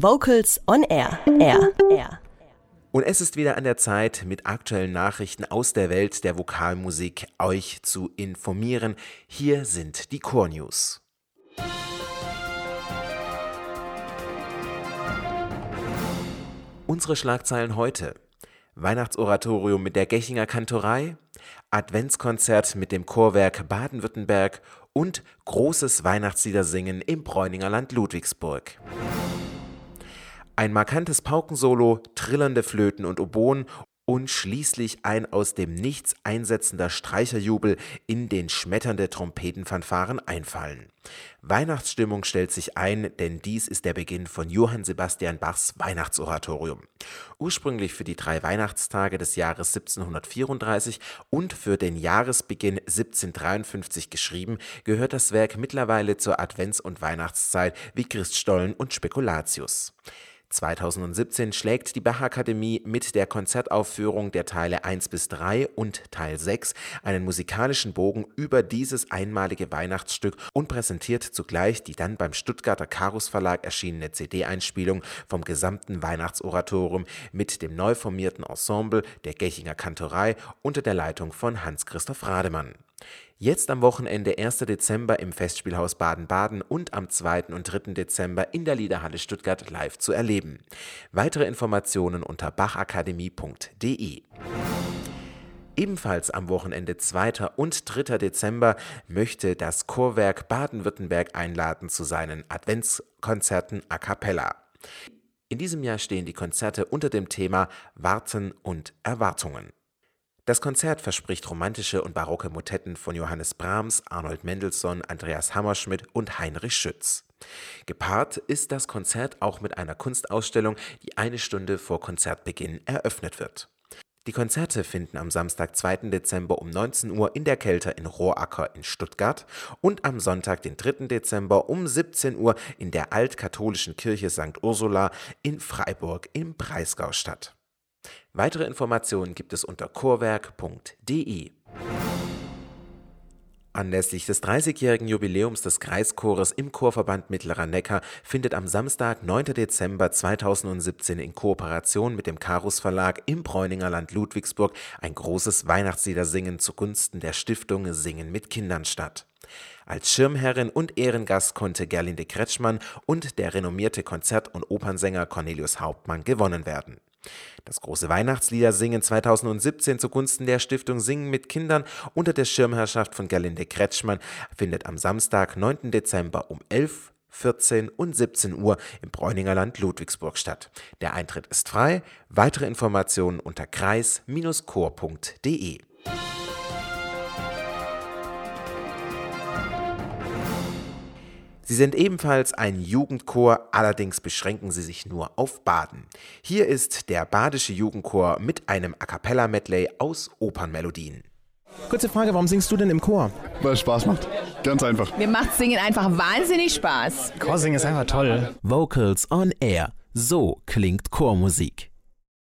Vocals on Air. Air. Air. Und es ist wieder an der Zeit, mit aktuellen Nachrichten aus der Welt der Vokalmusik euch zu informieren. Hier sind die Core News. Unsere Schlagzeilen heute. Weihnachtsoratorium mit der Gechinger Kantorei, Adventskonzert mit dem Chorwerk Baden-Württemberg und großes Weihnachtsliedersingen im Bräuninger Land Ludwigsburg. Ein markantes Paukensolo, trillernde Flöten und Oboen und schließlich ein aus dem Nichts einsetzender Streicherjubel in den schmetternde Trompetenfanfaren einfallen. Weihnachtsstimmung stellt sich ein, denn dies ist der Beginn von Johann Sebastian Bachs Weihnachtsoratorium. Ursprünglich für die drei Weihnachtstage des Jahres 1734 und für den Jahresbeginn 1753 geschrieben, gehört das Werk mittlerweile zur Advents- und Weihnachtszeit wie Christstollen und Spekulatius. 2017 schlägt die Bachakademie mit der Konzertaufführung der Teile 1 bis 3 und Teil 6 einen musikalischen Bogen über dieses einmalige Weihnachtsstück und präsentiert zugleich die dann beim Stuttgarter Karus Verlag erschienene CD-Einspielung vom gesamten Weihnachtsoratorium mit dem neu formierten Ensemble der Gechinger Kantorei unter der Leitung von Hans-Christoph Rademann. Jetzt am Wochenende 1. Dezember im Festspielhaus Baden-Baden und am 2. und 3. Dezember in der Liederhalle Stuttgart live zu erleben. Weitere Informationen unter bachakademie.de. Ebenfalls am Wochenende 2. und 3. Dezember möchte das Chorwerk Baden-Württemberg einladen zu seinen Adventskonzerten a cappella. In diesem Jahr stehen die Konzerte unter dem Thema Warten und Erwartungen. Das Konzert verspricht romantische und barocke Motetten von Johannes Brahms, Arnold Mendelssohn, Andreas Hammerschmidt und Heinrich Schütz. Gepaart ist das Konzert auch mit einer Kunstausstellung, die eine Stunde vor Konzertbeginn eröffnet wird. Die Konzerte finden am Samstag, 2. Dezember um 19 Uhr in der Kälte in Rohracker in Stuttgart und am Sonntag, den 3. Dezember um 17 Uhr in der altkatholischen Kirche St. Ursula in Freiburg im Breisgau statt. Weitere Informationen gibt es unter chorwerk.de. Anlässlich des 30-jährigen Jubiläums des Kreischores im Chorverband Mittlerer Neckar findet am Samstag, 9. Dezember 2017 in Kooperation mit dem Karus Verlag im Bräuninger Land Ludwigsburg ein großes Weihnachtsliedersingen zugunsten der Stiftung Singen mit Kindern statt. Als Schirmherrin und Ehrengast konnte Gerlinde Kretschmann und der renommierte Konzert- und Opernsänger Cornelius Hauptmann gewonnen werden. Das große Weihnachtslieder singen 2017 zugunsten der Stiftung Singen mit Kindern unter der Schirmherrschaft von Gerlinde Kretschmann findet am Samstag, 9. Dezember um 11 14 und 17 Uhr im Bräuninger Land Ludwigsburg statt. Der Eintritt ist frei. Weitere Informationen unter kreis-chor.de. Sie sind ebenfalls ein Jugendchor, allerdings beschränken sie sich nur auf Baden. Hier ist der Badische Jugendchor mit einem A cappella Medley aus Opernmelodien. Kurze Frage, warum singst du denn im Chor? Weil es Spaß macht. Ganz einfach. Mir macht Singen einfach wahnsinnig Spaß. Chorsingen ist einfach toll. Vocals on Air. So klingt Chormusik.